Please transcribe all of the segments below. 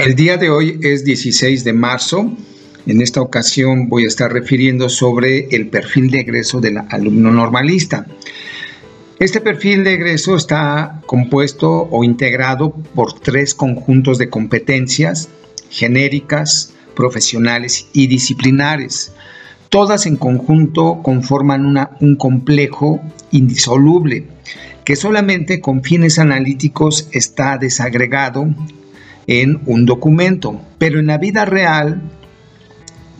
El día de hoy es 16 de marzo. En esta ocasión voy a estar refiriendo sobre el perfil de egreso del alumno normalista. Este perfil de egreso está compuesto o integrado por tres conjuntos de competencias genéricas, profesionales y disciplinares. Todas en conjunto conforman un complejo indisoluble que solamente con fines analíticos está desagregado en un documento, pero en la vida real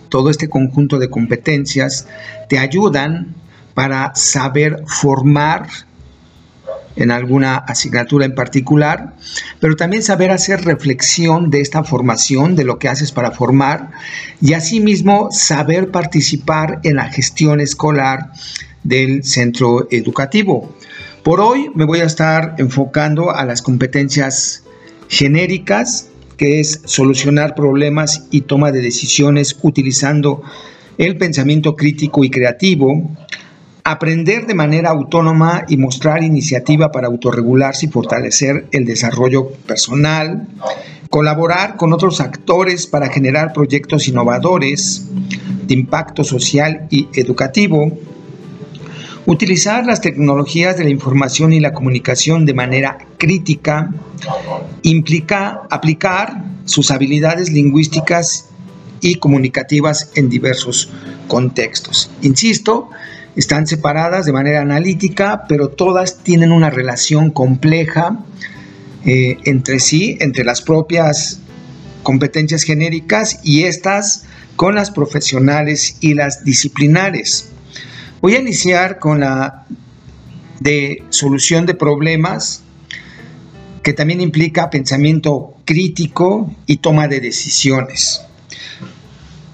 todo este conjunto de competencias te ayudan para saber formar en alguna asignatura en particular, pero también saber hacer reflexión de esta formación, de lo que haces para formar, y asimismo saber participar en la gestión escolar del centro educativo. Por hoy me voy a estar enfocando a las competencias genéricas, que es solucionar problemas y toma de decisiones utilizando el pensamiento crítico y creativo, aprender de manera autónoma y mostrar iniciativa para autorregularse y fortalecer el desarrollo personal, colaborar con otros actores para generar proyectos innovadores de impacto social y educativo, utilizar las tecnologías de la información y la comunicación de manera crítica, implica aplicar sus habilidades lingüísticas y comunicativas en diversos contextos. Insisto, están separadas de manera analítica, pero todas tienen una relación compleja eh, entre sí, entre las propias competencias genéricas y estas con las profesionales y las disciplinares. Voy a iniciar con la de solución de problemas, que también implica pensamiento crítico y toma de decisiones.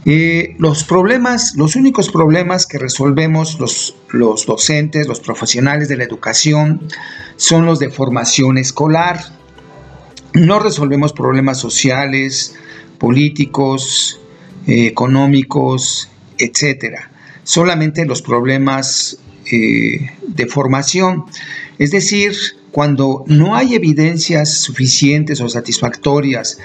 Eh, los problemas, los únicos problemas que resolvemos los, los docentes, los profesionales de la educación, son los de formación escolar. No resolvemos problemas sociales, políticos, eh, económicos, etcétera. Solamente los problemas eh, de formación. Es decir, cuando no hay evidencias suficientes o satisfactorias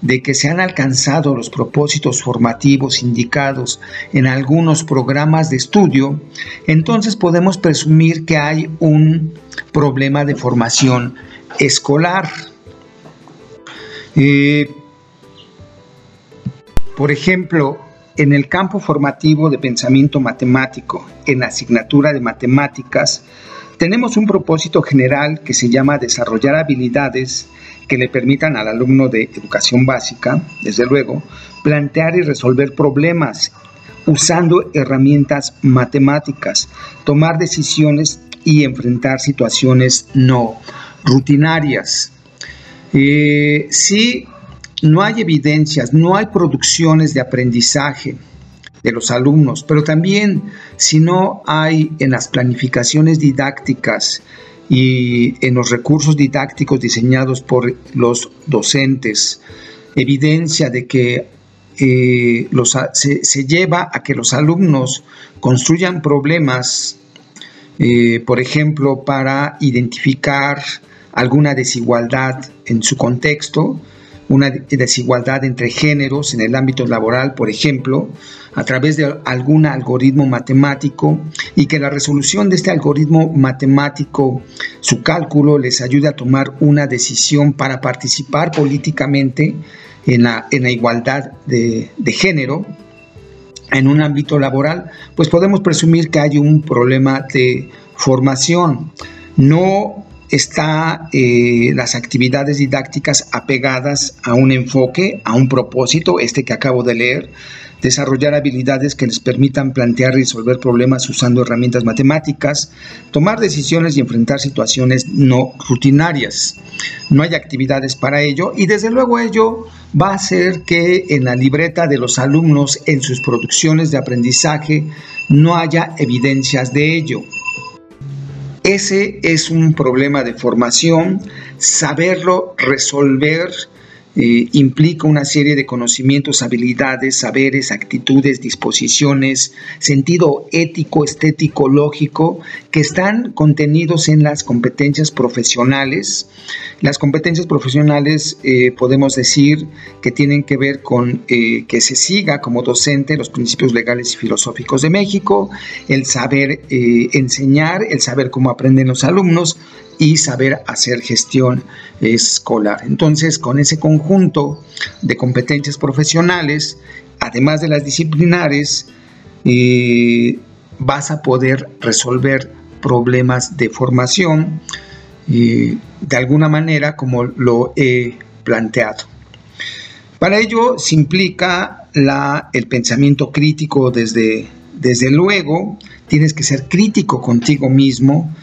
de que se han alcanzado los propósitos formativos indicados en algunos programas de estudio, entonces podemos presumir que hay un problema de formación escolar. Eh, por ejemplo, en el campo formativo de pensamiento matemático, en asignatura de matemáticas, tenemos un propósito general que se llama desarrollar habilidades que le permitan al alumno de educación básica, desde luego, plantear y resolver problemas usando herramientas matemáticas, tomar decisiones y enfrentar situaciones no rutinarias. Eh, si no hay evidencias, no hay producciones de aprendizaje de los alumnos, pero también si no hay en las planificaciones didácticas y en los recursos didácticos diseñados por los docentes, evidencia de que eh, se, lleva a que los alumnos construyan problemas, eh, por ejemplo, para identificar alguna desigualdad en su contexto, una desigualdad entre géneros en el ámbito laboral, por ejemplo, a través de algún algoritmo matemático y que la resolución de este algoritmo matemático, su cálculo, les ayude a tomar una decisión para participar políticamente en la, en la igualdad de, de género en un ámbito laboral, pues podemos presumir que hay un problema de formación. No está eh, las actividades didácticas apegadas a un enfoque, a un propósito, este que acabo de leer, desarrollar habilidades que les permitan plantear y resolver problemas usando herramientas matemáticas, tomar decisiones y enfrentar situaciones no rutinarias. No hay actividades para ello y desde luego ello va a hacer que en la libreta de los alumnos en sus producciones de aprendizaje no haya evidencias de ello. Ese es un problema de formación, saberlo resolver eh, implica una serie de conocimientos, habilidades, saberes, actitudes, disposiciones, sentido ético, estético, lógico, que están contenidos en las competencias profesionales. Las competencias profesionales eh, podemos decir que tienen que ver con eh, que se siga como docente los principios legales y filosóficos de México, el saber enseñar, el saber cómo aprenden los alumnos, y saber hacer gestión escolar. Entonces, con ese conjunto de competencias profesionales, además de las disciplinares, eh, vas a poder resolver problemas de formación eh, de alguna manera como lo he planteado. Para ello se implica el pensamiento crítico desde, desde luego, tienes que ser crítico contigo mismo,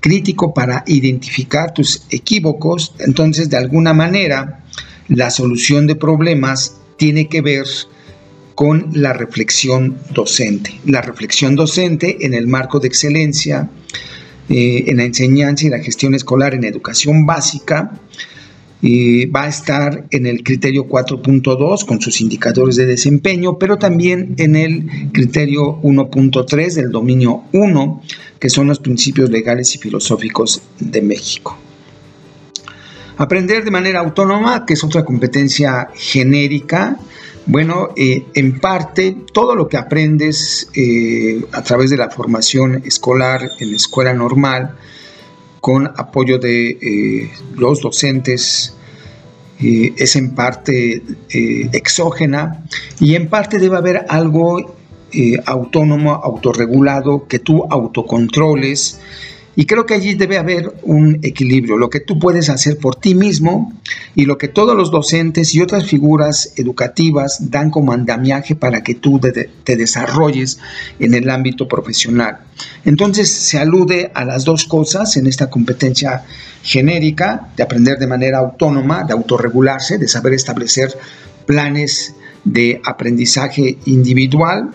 crítico para identificar tus equívocos, entonces de alguna manera la solución de problemas tiene que ver con la reflexión docente. La reflexión docente en el marco de excelencia eh, en la enseñanza y la gestión escolar en educación básica va a estar en el criterio 4.2 con sus indicadores de desempeño, pero también en el criterio 1.3 del dominio 1, que son los principios legales y filosóficos de México. Aprender de manera autónoma, que es otra competencia genérica, bueno, eh, en parte todo lo que aprendes eh, a través de la formación escolar en la escuela normal, con apoyo de eh, los docentes, eh, es en parte eh, exógena y en parte debe haber algo autónomo, autorregulado, que tú autocontroles y creo que allí debe haber un equilibrio, lo que tú puedes hacer por ti mismo y lo que todos los docentes y otras figuras educativas dan como andamiaje para que tú te desarrolles en el ámbito profesional. Entonces se alude a las dos cosas en esta competencia genérica de aprender de manera autónoma, de autorregularse, de saber establecer planes de aprendizaje individual,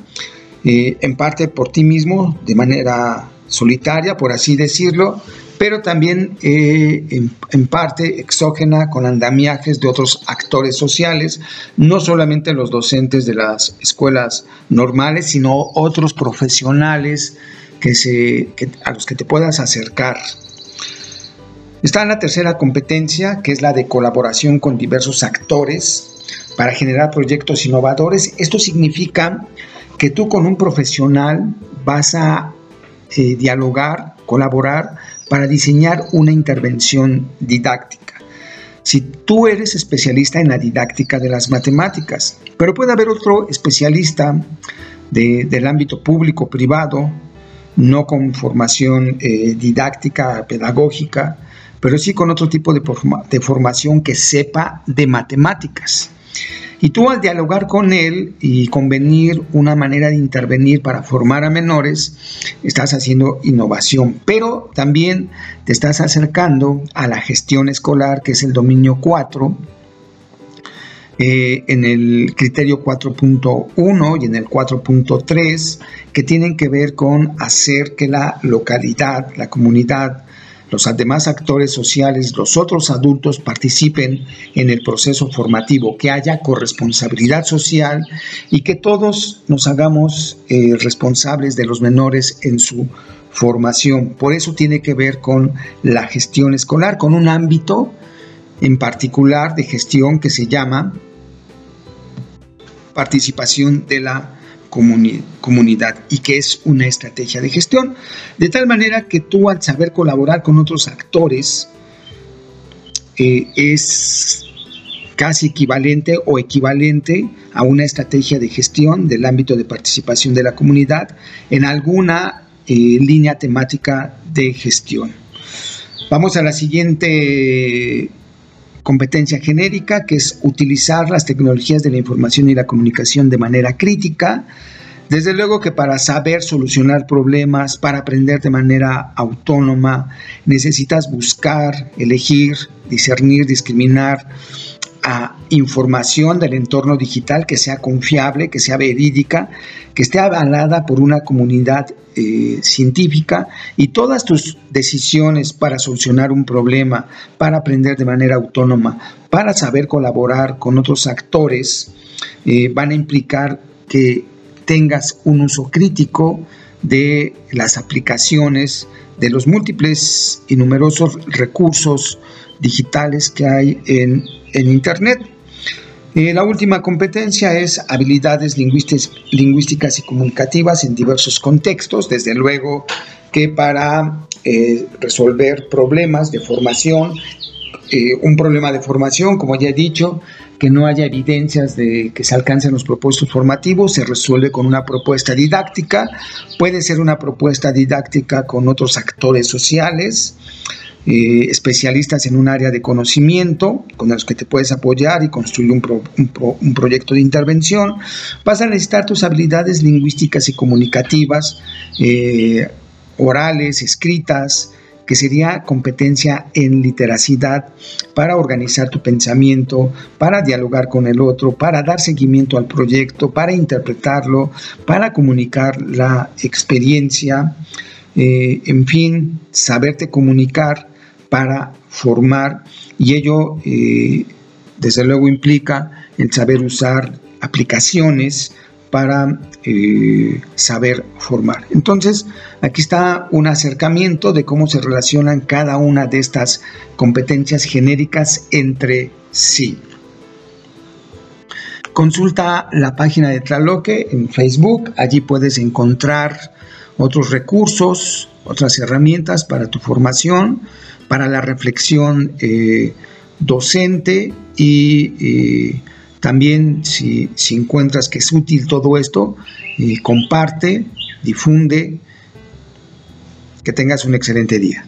eh, en parte por ti mismo, de manera solitaria, por así decirlo, pero también eh, en, parte exógena con andamiajes de otros actores sociales, no solamente los docentes de las escuelas normales, sino otros profesionales que se, a los que te puedas acercar. Está en la tercera competencia, que es la de colaboración con diversos actores para generar proyectos innovadores. Esto significa que tú con un profesional vas a eh, dialogar, colaborar para diseñar una intervención didáctica. Si tú eres especialista en la didáctica de las matemáticas, pero puede haber otro especialista del ámbito público, privado, no con formación eh, didáctica, pedagógica, pero sí con otro tipo de formación que sepa de matemáticas. Y tú al dialogar con él y convenir una manera de intervenir para formar a menores, estás haciendo innovación, pero también te estás acercando a la gestión escolar, que es el dominio 4, eh, en el criterio 4.1 y en el 4.3, que tienen que ver con hacer que la localidad, la comunidad, los demás actores sociales, los otros adultos participen en el proceso formativo, que haya corresponsabilidad social y que todos nos hagamos eh, responsables de los menores en su formación. Por eso tiene que ver con la gestión escolar, con un ámbito en particular de gestión que se llama participación de la comunidad y que es una estrategia de gestión. De tal manera que tú al saber colaborar con otros actores eh, es casi equivalente o equivalente a una estrategia de gestión del ámbito de participación de la comunidad en alguna eh, línea temática de gestión. Vamos a la siguiente competencia genérica, que es utilizar las tecnologías de la información y la comunicación de manera crítica. Desde luego que para saber solucionar problemas, para aprender de manera autónoma, necesitas buscar, elegir, discernir, discriminar, a información del entorno digital que sea confiable, que sea verídica, que esté avalada por una comunidad eh, científica y todas tus decisiones para solucionar un problema, para aprender de manera autónoma, para saber colaborar con otros actores, eh, van a implicar que tengas un uso crítico de las aplicaciones, de los múltiples y numerosos recursos digitales que hay en, Internet. Eh, la última competencia es habilidades lingüísticas y comunicativas en diversos contextos, desde luego que para eh, resolver problemas de formación, eh, un problema de formación, como ya he dicho, que no haya evidencias de que se alcancen los propósitos formativos, se resuelve con una propuesta didáctica, puede ser una propuesta didáctica con otros actores sociales, eh, especialistas en un área de conocimiento con los que te puedes apoyar y construir un, proyecto de intervención. Vas a necesitar tus habilidades lingüísticas y comunicativas, eh, orales, escritas, que sería competencia en literacidad para organizar tu pensamiento, para dialogar con el otro, para dar seguimiento al proyecto, para interpretarlo, para comunicar la experiencia, eh, en fin, saberte comunicar para formar. Y ello eh, desde luego implica el saber usar aplicaciones para eh, saber formar. Entonces, aquí está un acercamiento de cómo se relacionan cada una de estas competencias genéricas entre sí. Consulta la página de Traloque en Facebook, allí puedes encontrar otros recursos, otras herramientas para tu formación para la reflexión eh, docente y eh, también si, encuentras que es útil todo esto, eh, comparte, difunde, que tengas un excelente día.